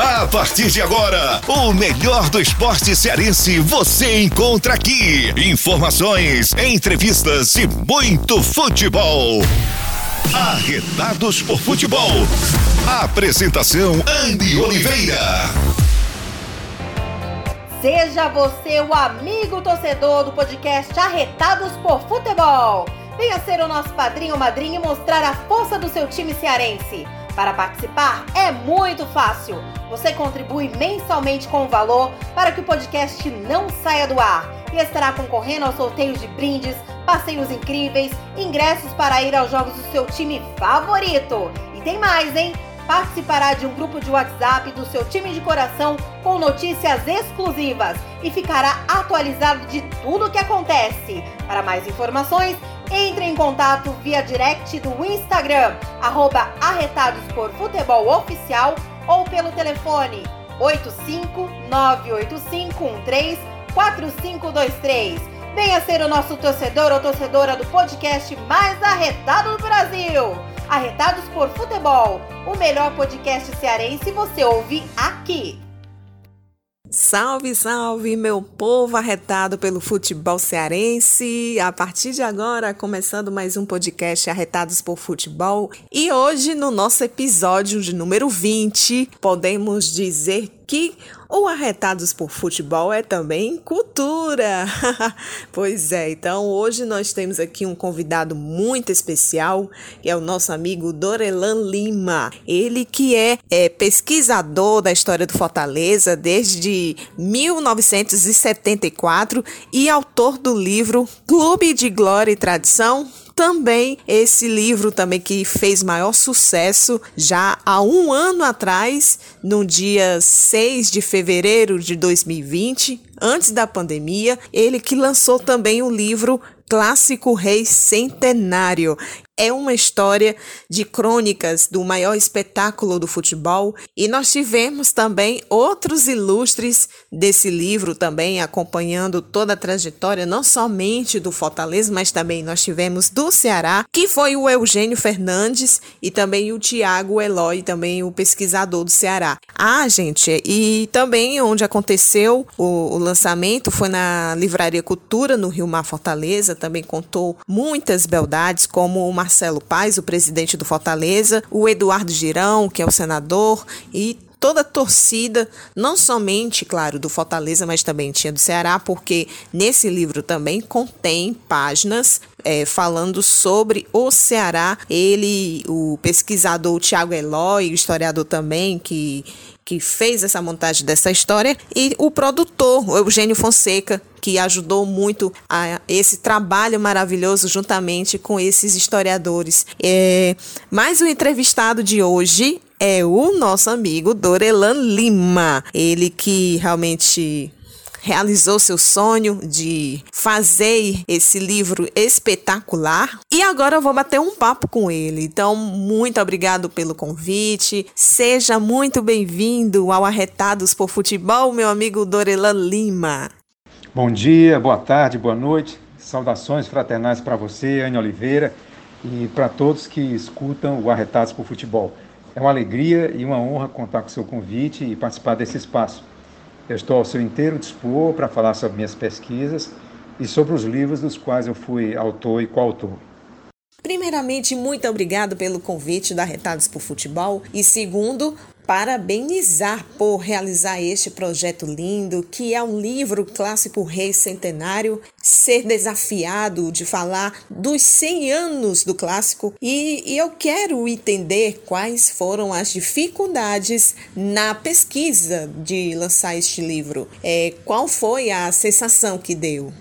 A partir de agora, o melhor do esporte cearense você encontra aqui. Informações, entrevistas e muito futebol. Arretados por Futebol. Apresentação Andy Oliveira. Seja você o amigo torcedor do podcast Arretados por Futebol. Venha ser o nosso padrinho ou madrinha e mostrar a força do seu time cearense. Para participar é muito fácil. Você contribui mensalmente com o valor para que o podcast não saia do ar e estará concorrendo aos sorteios de brindes, passeios incríveis, ingressos para ir aos jogos do seu time favorito. E tem mais, hein? participará de um grupo de WhatsApp do seu time de coração com notícias exclusivas e ficará atualizado de tudo o que acontece. Para mais informações, entre em contato via direct do Instagram, arroba Arretados por Futebol Oficial ou pelo telefone 85985134523. Venha ser o nosso torcedor ou torcedora do podcast mais arretado do Brasil. Arretados por Futebol, o melhor podcast cearense você ouve aqui. Salve, salve, meu povo arretado pelo futebol cearense. A partir de agora, começando mais um podcast Arretados por Futebol. E hoje, no nosso episódio de número 20, podemos dizer que o Arretados por Futebol é também cultura. pois é, então hoje nós temos aqui um convidado muito especial, que é o nosso amigo Dorelan Lima. Ele que é, é pesquisador da história do Fortaleza desde 1974 e autor do livro Clube de Glória e Tradição também esse livro também que fez maior sucesso já há um ano atrás, no dia 6 de fevereiro de 2020, antes da pandemia, ele que lançou também o livro Clássico Rei Centenário, é uma história de crônicas do maior espetáculo do futebol e nós tivemos também outros ilustres desse livro também acompanhando toda a trajetória não somente do Fortaleza, mas também nós tivemos do Ceará, que foi o Eugênio Fernandes e também o Tiago Eloy, também o pesquisador do Ceará. Ah, gente, e também onde aconteceu o, o lançamento foi na Livraria Cultura no Rio Mar Fortaleza, também contou muitas beldades como uma Marcelo Paes, o presidente do Fortaleza, o Eduardo Girão, que é o senador, e toda a torcida, não somente, claro, do Fortaleza, mas também tinha do Ceará, porque nesse livro também contém páginas é, falando sobre o Ceará. Ele, o pesquisador Tiago Eloy, o historiador também, que que fez essa montagem dessa história, e o produtor, o Eugênio Fonseca, que ajudou muito a esse trabalho maravilhoso juntamente com esses historiadores. É, mas o entrevistado de hoje é o nosso amigo Dorelan Lima, ele que realmente realizou seu sonho de fazer esse livro espetacular. E agora eu vou bater um papo com ele. Então, muito obrigado pelo convite. Seja muito bem-vindo ao Arretados por Futebol, meu amigo Dorelan Lima. Bom dia, boa tarde, boa noite. Saudações fraternais para você, Anne Oliveira, e para todos que escutam o Arretados por Futebol. É uma alegria e uma honra contar com o seu convite e participar desse espaço. Eu estou ao seu inteiro dispor para falar sobre minhas pesquisas e sobre os livros dos quais eu fui autor e coautor. Primeiramente, muito obrigado pelo convite da Retados por Futebol e segundo, parabenizar por realizar este projeto lindo, que é um livro clássico Rei Centenário, ser desafiado de falar dos 100 anos do clássico e, e eu quero entender quais foram as dificuldades na pesquisa de lançar este livro. É, qual foi a sensação que deu?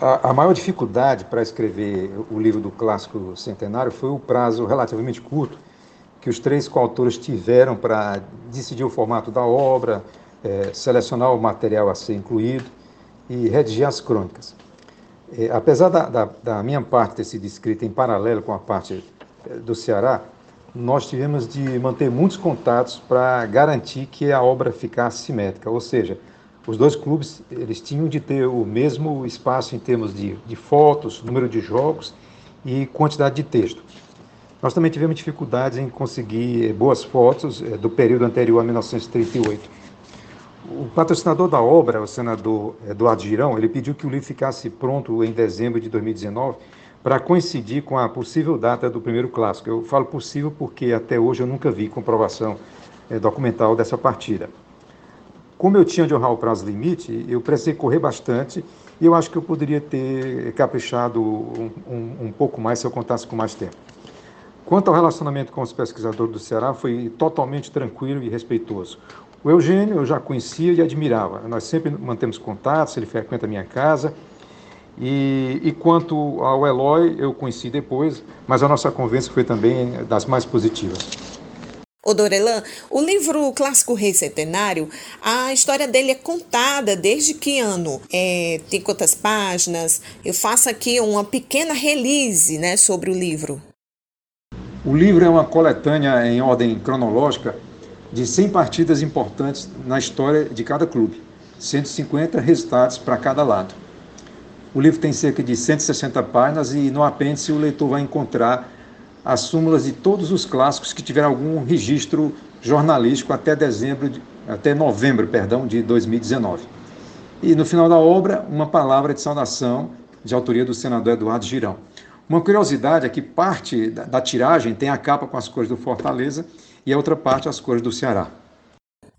A, a maior dificuldade para escrever o livro do clássico centenário foi o prazo relativamente curto que os três coautores tiveram para decidir o formato da obra, é, selecionar o material a ser incluído e redigir as crônicas. É, apesar da, da, da, minha parte ter sido escrita em paralelo com a parte é, do Ceará, nós tivemos de manter muitos contatos para garantir que a obra ficasse simétrica, ou seja, os dois clubes eles tinham de ter o mesmo espaço em termos de, de fotos, número de jogos e quantidade de texto. Nós também tivemos dificuldades em conseguir boas fotos do período anterior a 1938. O patrocinador da obra, o senador Eduardo Girão, ele pediu que o livro ficasse pronto em dezembro de 2019 para coincidir com a possível data do primeiro clássico. Eu falo possível porque até hoje eu nunca vi comprovação é, documental dessa partida. Como eu tinha de honrar o prazo limite, eu precisei correr bastante e eu acho que eu poderia ter caprichado um, um, um pouco mais se eu contasse com mais tempo. Quanto ao relacionamento com os pesquisadores do Ceará, foi totalmente tranquilo e respeitoso. O Eugênio eu já conhecia e admirava. Nós sempre mantemos contatos, ele frequenta a minha casa. E, e, quanto ao Eloy, eu conheci depois, mas a nossa conversa foi também das mais positivas. O Dorelan, o livro Clássico Rei Centenário, a história dele é contada desde que ano? É, tem quantas páginas? Eu faço aqui uma pequena release né, sobre o livro. O livro é uma coletânea em ordem cronológica de 100 partidas importantes na história de cada clube, 150 resultados para cada lado. O livro tem cerca de 160 páginas e no apêndice o leitor vai encontrar as súmulas de todos os clássicos que tiveram algum registro jornalístico até dezembro, de, até novembro, perdão, de 2019. E no final da obra, uma palavra de saudação de autoria do senador Eduardo Girão. Uma curiosidade é que parte da, da tiragem tem a capa com as cores do Fortaleza e a outra parte as cores do Ceará.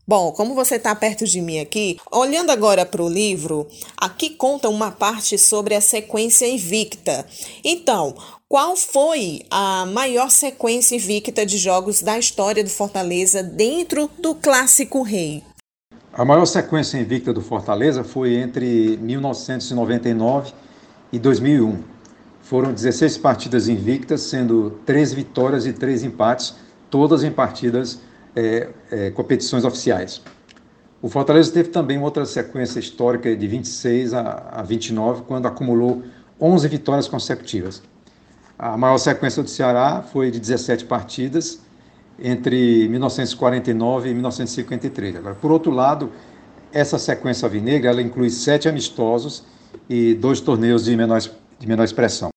Bom, como você está perto de mim aqui, olhando agora para o livro, aqui conta uma parte sobre a sequência invicta. Então, qual foi a maior sequência invicta de jogos da história do Fortaleza dentro do Clássico Rei? A maior sequência invicta do Fortaleza foi entre 1999 e 2001. Foram 16 partidas invictas, sendo 3 vitórias e 3 empates, todas em partidas é, é, competições oficiais. O Fortaleza teve também outra sequência histórica de 26 a, a 29, quando acumulou 11 vitórias consecutivas. A maior sequência do Ceará foi de 17 partidas entre 1949 e 1953. Agora, por outro lado, essa sequência alvinegra ela inclui sete amistosos e dois torneios de menor, de menor expressão.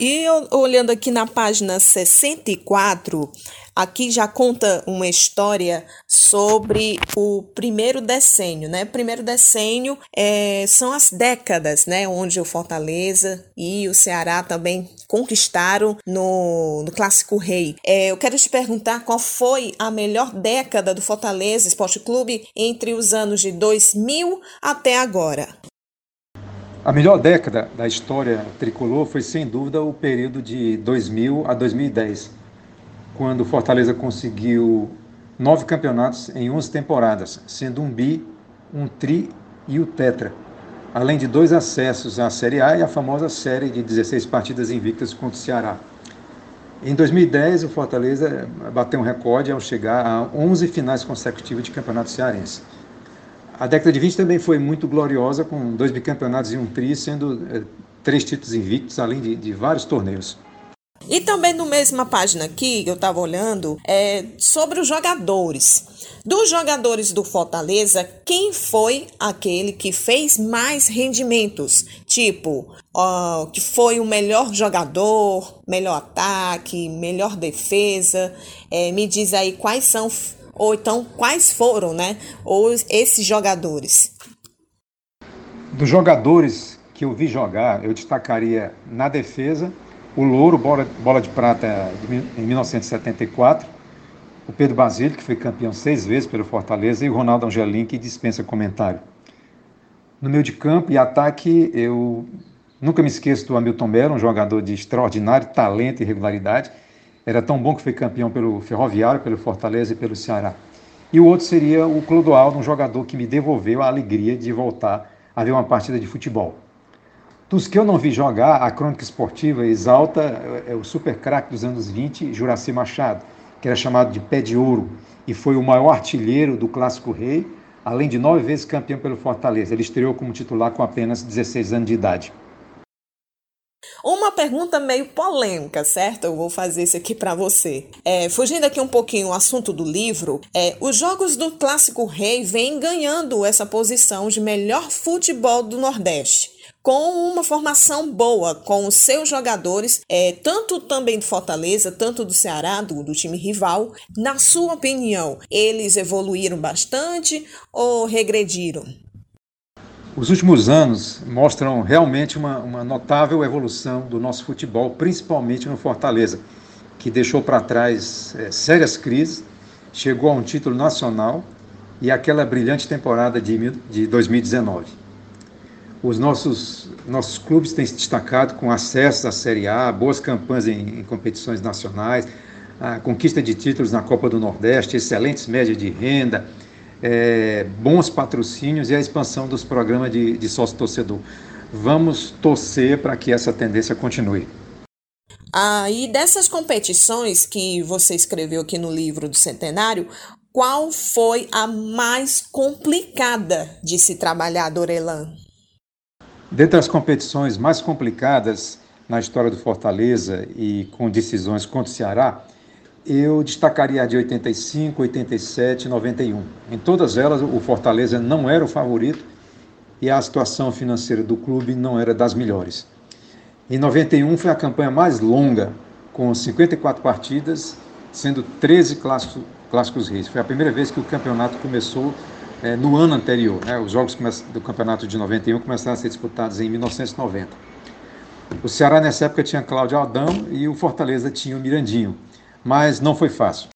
E olhando aqui na página 64, aqui já conta uma história sobre o primeiro decênio, né? Primeiro decênio é, são as décadas, né? Onde o Fortaleza e o Ceará também conquistaram no, no Clássico Rei. É, eu quero te perguntar qual foi a melhor década do Fortaleza Esporte Clube entre os anos de 2000 até agora. A melhor década da história tricolor foi, sem dúvida, o período de 2000 a 2010, quando o Fortaleza conseguiu nove campeonatos em 11 temporadas, sendo um bi, um tri e o tetra, além de dois acessos à Série A e a famosa série de 16 partidas invictas contra o Ceará. Em 2010, o Fortaleza bateu um recorde ao chegar a 11 finais consecutivas de campeonato cearense. A década de 20 também foi muito gloriosa, com dois bicampeonatos e um tri, sendo é, três títulos invictos, além de, de vários torneios. E também no mesma página aqui, eu estava olhando, é sobre os jogadores. Dos jogadores do Fortaleza, quem foi aquele que fez mais rendimentos? Tipo, uh, que foi o melhor jogador, melhor ataque, melhor defesa. É, me diz aí quais são ou então, quais foram né, os, esses jogadores? Dos jogadores que eu vi jogar, eu destacaria na defesa o Louro, bola, bola de prata em 1974, o Pedro Basílio, que foi campeão seis vezes pelo Fortaleza, e o Ronaldo Angelim, que dispensa comentário. No meio de campo e ataque, eu nunca me esqueço do Hamilton Melo, um jogador de extraordinário talento e regularidade, era tão bom que foi campeão pelo Ferroviário, pelo Fortaleza e pelo Ceará. E o outro seria o Clodoaldo, um jogador que me devolveu a alegria de voltar a ver uma partida de futebol. Dos que eu não vi jogar, a crônica esportiva exalta é o super craque dos anos 20, Juraci Machado, que era chamado de pé de ouro e foi o maior artilheiro do Clássico Rei, além de nove vezes campeão pelo Fortaleza. Ele estreou como titular com apenas 16 anos de idade. Uma pergunta meio polêmica, certo? Eu vou fazer isso aqui para você. É, fugindo aqui um pouquinho o assunto do livro, é, os jogos do Clássico Rei vêm ganhando essa posição de melhor futebol do Nordeste. com uma formação boa, com os seus jogadores, é, tanto também do Fortaleza, tanto do Ceará, do, do time rival. Na sua opinião, eles evoluíram bastante ou regrediram? Os últimos anos mostram realmente uma, uma notável evolução do nosso futebol, principalmente no Fortaleza, que deixou para trás é, sérias crises, chegou a um título nacional e aquela brilhante temporada de, de 2019. Os nossos, nossos clubes têm se destacado com acesso à Série A, boas campanhas em, em competições nacionais, a conquista de títulos na Copa do Nordeste, excelentes médias de renda, é, bons patrocínios e a expansão dos programas de, de sócio-torcedor. Vamos torcer para que essa tendência continue. Ah, e dessas competições que você escreveu aqui no livro do Centenário, qual foi a mais complicada de se trabalhar, Dorelan? Dentre as competições mais complicadas na história do Fortaleza e com decisões contra o Ceará, eu destacaria a de 85, 87 e 91. Em todas elas, o Fortaleza não era o favorito e a situação financeira do clube não era das melhores. Em 91 foi a campanha mais longa, com 54 partidas, sendo 13 clássicos Clássicos Reis. Foi a primeira vez que o campeonato começou é, no ano anterior. Né? Os jogos do campeonato de 91 começaram a ser disputados em 1990. O Ceará nessa época tinha Cláudio Aldão e o Fortaleza tinha o Mirandinho, mas não foi fácil.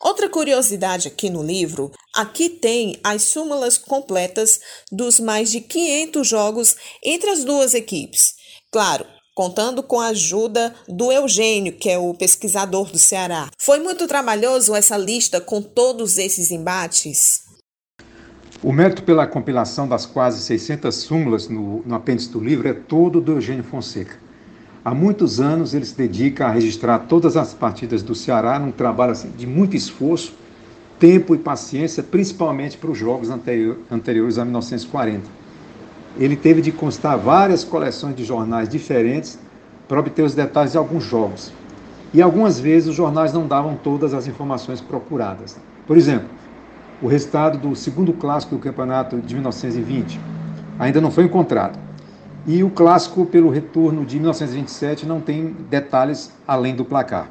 Outra curiosidade aqui no livro, aqui tem as súmulas completas dos mais de 500 jogos entre as duas equipes. Claro, contando com a ajuda do Eugênio, que é o pesquisador do Ceará. Foi muito trabalhoso essa lista com todos esses embates? O mérito pela compilação das quase 600 súmulas no, no apêndice do livro é todo do Eugênio Fonseca. Há muitos anos ele se dedica a registrar todas as partidas do Ceará num trabalho assim, de muito esforço, tempo e paciência, principalmente para os jogos anterior, anteriores a 1940 ele teve de constar várias coleções de jornais diferentes para obter os detalhes de alguns jogos. E algumas vezes os jornais não davam todas as informações procuradas. Por exemplo, o resultado do segundo clássico do campeonato de 1920 ainda não foi encontrado. E o clássico pelo retorno de 1927 não tem detalhes além do placar.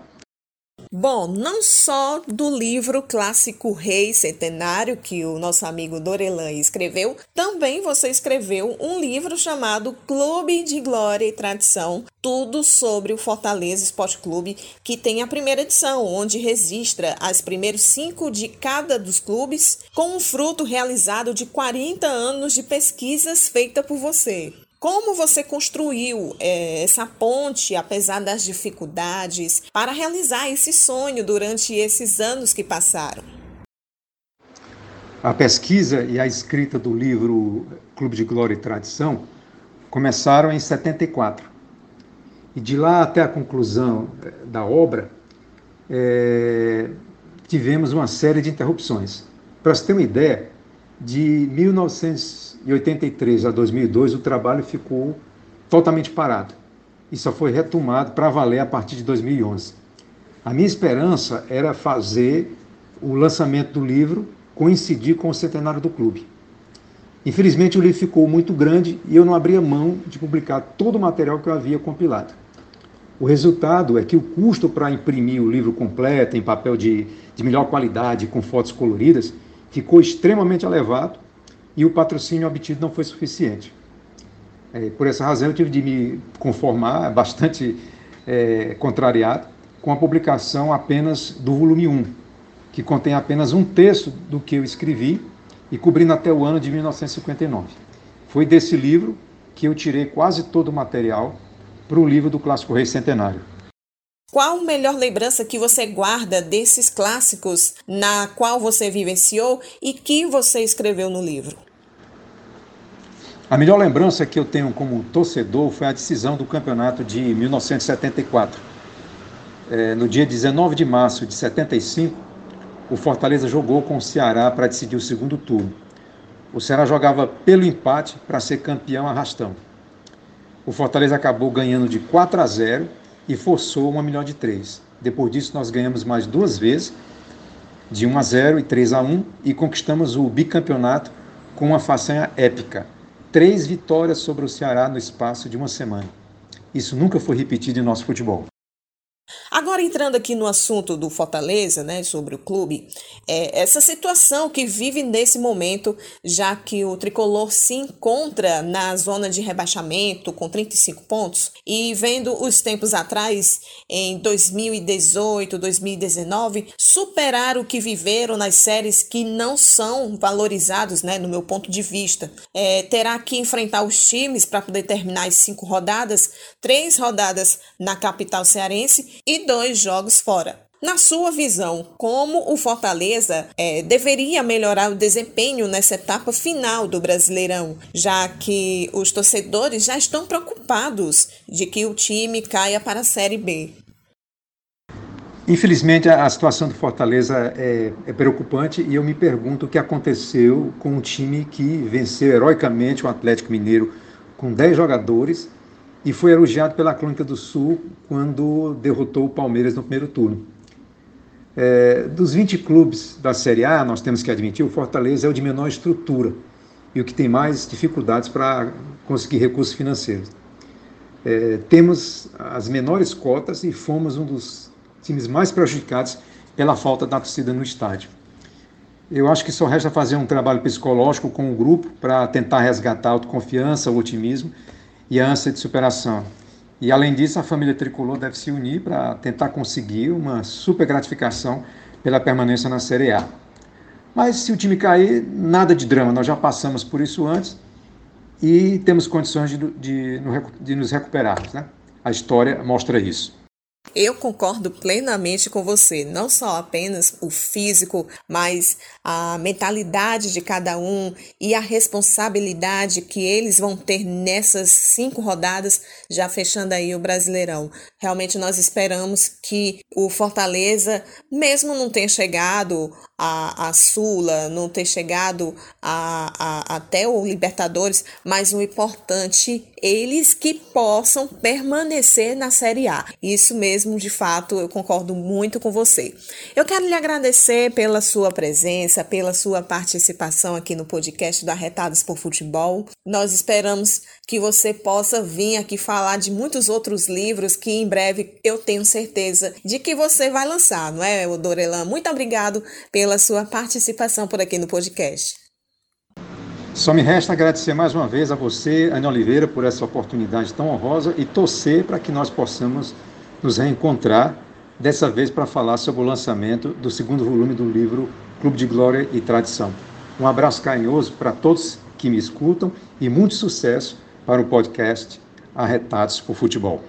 Bom, não só do livro clássico Rei Centenário, que o nosso amigo Dorelan escreveu, também você escreveu um livro chamado Clube de Glória e Tradição, tudo sobre o Fortaleza Esporte Clube, que tem a primeira edição, onde registra as primeiros cinco de cada dos clubes, com um fruto realizado de 40 anos de pesquisas feita por você. Como você construiu é, essa ponte, apesar das dificuldades, para realizar esse sonho durante esses anos que passaram? A pesquisa e a escrita do livro Clube de Glória e Tradição começaram em 74. E de lá até a conclusão é, da obra, é, tivemos uma série de interrupções. Para você ter uma ideia, de 1983 a 2002, o trabalho ficou totalmente parado e só foi retomado para valer a partir de 2011. A minha esperança era fazer o lançamento do livro coincidir com o centenário do clube. Infelizmente, o livro ficou muito grande e eu não abria mão de publicar todo o material que eu havia compilado. O resultado é que o custo para imprimir o livro completo, em papel de, de melhor qualidade, com fotos coloridas, ficou extremamente elevado e o patrocínio obtido não foi suficiente. É, por essa razão, eu tive de me conformar, bastante é, contrariado, com a publicação apenas do volume 1, que contém apenas um terço do que eu escrevi e cobrindo até o ano de 1959. Foi desse livro que eu tirei quase todo o material para o livro do Clássico Rei Centenário. Qual a melhor lembrança que você guarda desses clássicos na qual você vivenciou e que você escreveu no livro? A melhor lembrança que eu tenho como torcedor foi a decisão do campeonato de 1974. É, no dia 19 de março de 75, o Fortaleza jogou com o Ceará para decidir o segundo turno. O Ceará jogava pelo empate para ser campeão arrastão. O Fortaleza acabou ganhando de 4 a 0 e forçou uma melhor de três. Depois disso, nós ganhamos mais duas vezes, de 1 a 0 e 3 a 1, e conquistamos o bicampeonato com uma façanha épica. três vitórias sobre o Ceará no espaço de uma semana. Isso nunca foi repetido em nosso futebol. Agora entrando aqui no assunto do Fortaleza, né, sobre o clube, é, essa situação que vive nesse momento, já que o tricolor se encontra na zona de rebaixamento com 35 pontos e vendo os tempos atrás, em 2018, 2019, superar o que viveram nas séries que não são valorizados, né, no meu ponto de vista, é, terá que enfrentar os times para poder terminar as cinco rodadas, três rodadas na capital cearense e dois jogos fora. Na sua visão, como o Fortaleza é, deveria melhorar o desempenho nessa etapa final do Brasileirão, já que os torcedores já estão preocupados de que o time caia para a Série B? Infelizmente, a situação do Fortaleza é, é, preocupante e eu me pergunto o que aconteceu com um time que venceu heroicamente o Atlético Mineiro com 10 jogadores e foi elogiado pela Crônica do Sul quando derrotou o Palmeiras no primeiro turno. É, dos 20 clubes da Série A, nós temos que admitir, o Fortaleza é o de menor estrutura e o que tem mais dificuldades para conseguir recursos financeiros. É, temos as menores cotas e fomos um dos times mais prejudicados pela falta da torcida no estádio. Eu acho que só resta fazer um trabalho psicológico com o grupo para tentar resgatar a autoconfiança, o otimismo e a ânsia de superação. E além disso, a família tricolor deve se unir para tentar conseguir uma super gratificação pela permanência na Série A. Mas se o time cair, nada de drama, nós já passamos por isso antes e temos condições de, de, de nos recuperarmos. Né? A história mostra isso. Eu concordo plenamente com você, não só apenas o físico, mas a mentalidade de cada um e a responsabilidade que eles vão ter nessas cinco rodadas, já fechando aí o Brasileirão. Realmente nós esperamos que o Fortaleza, mesmo não tenha chegado a, a Sula, não ter chegado a, a, até o Libertadores, mas o importante eles que possam permanecer na Série A. Isso mesmo, de fato, eu concordo muito com você. Eu quero lhe agradecer pela sua presença, pela sua participação aqui no podcast do Arretados por Futebol. Nós esperamos que você possa vir aqui falar de muitos outros livros que em breve eu tenho certeza de que você vai lançar, não é, Dorelan? Muito obrigado pela sua participação por aqui no podcast. Só me resta agradecer mais uma vez a você, Ana Oliveira, por essa oportunidade tão honrosa e torcer para que nós possamos nos reencontrar, dessa vez para falar sobre o lançamento do segundo volume do livro Clube de Glória e Tradição. Um abraço carinhoso para todos que me escutam e muito sucesso para o podcast Arretados por Futebol.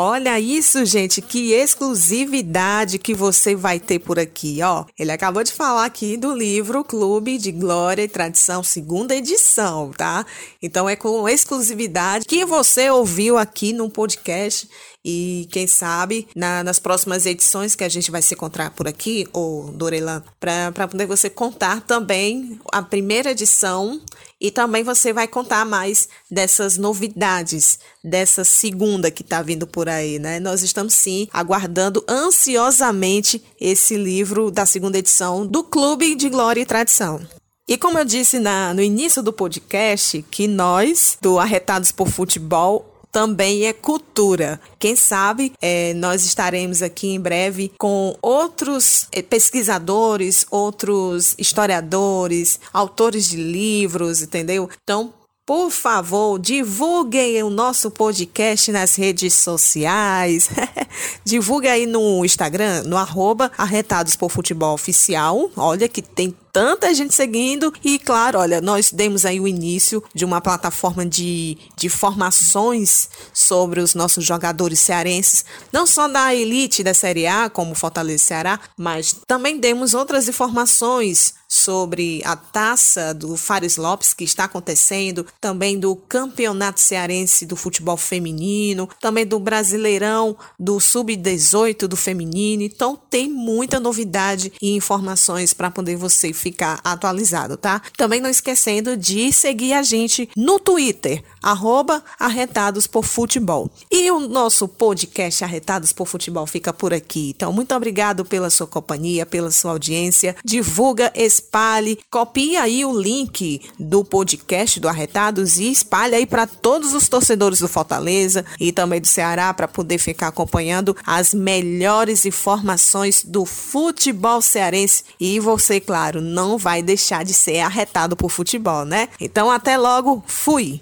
Olha isso, gente, que exclusividade que você vai ter por aqui, ó. Ele acabou de falar aqui do livro Clube de Glória e Tradição, segunda edição, tá? Então é com exclusividade que você ouviu aqui no podcast e quem sabe na, nas próximas edições que a gente vai se encontrar por aqui, ou Dorelan, para poder você contar também a primeira edição e também você vai contar mais dessas novidades dessa segunda que está vindo por aí, né? Nós estamos sim aguardando ansiosamente esse livro da segunda edição do Clube de Glória e Tradição. E como eu disse na, no início do podcast, que nós, do Arretados por Futebol, também é cultura. Quem sabe é, nós estaremos aqui em breve com outros é, pesquisadores, outros historiadores, autores de livros, entendeu? Então, por favor, divulguem o nosso podcast nas redes sociais. Divulgue aí no Instagram, no arroba Arretados por Futebol Oficial. Olha que tem tanta gente seguindo. E claro, olha, nós demos aí o início de uma plataforma de, de formações sobre os nossos jogadores cearenses, não só da elite da Série A, como Fortaleza Ceará, mas também demos outras informações sobre a taça do Fares Lopes que está acontecendo, também do Campeonato Cearense do Futebol Feminino, também do Brasileirão do Sub-18 do Feminino. Então tem muita novidade e informações para poder você ficar atualizado, tá? Também não esquecendo de seguir a gente no Twitter, arroba Arretados por Futebol. E o nosso podcast Arretados por Futebol fica por aqui. Então, muito obrigado pela sua companhia, pela sua audiência. Divulga esse espalhe, copie aí o link do podcast do Arretados e espalhe aí para todos os torcedores do Fortaleza e também do Ceará para poder ficar acompanhando as melhores informações do futebol cearense e você, claro, não vai deixar de ser arretado por futebol, né? Então até logo, fui.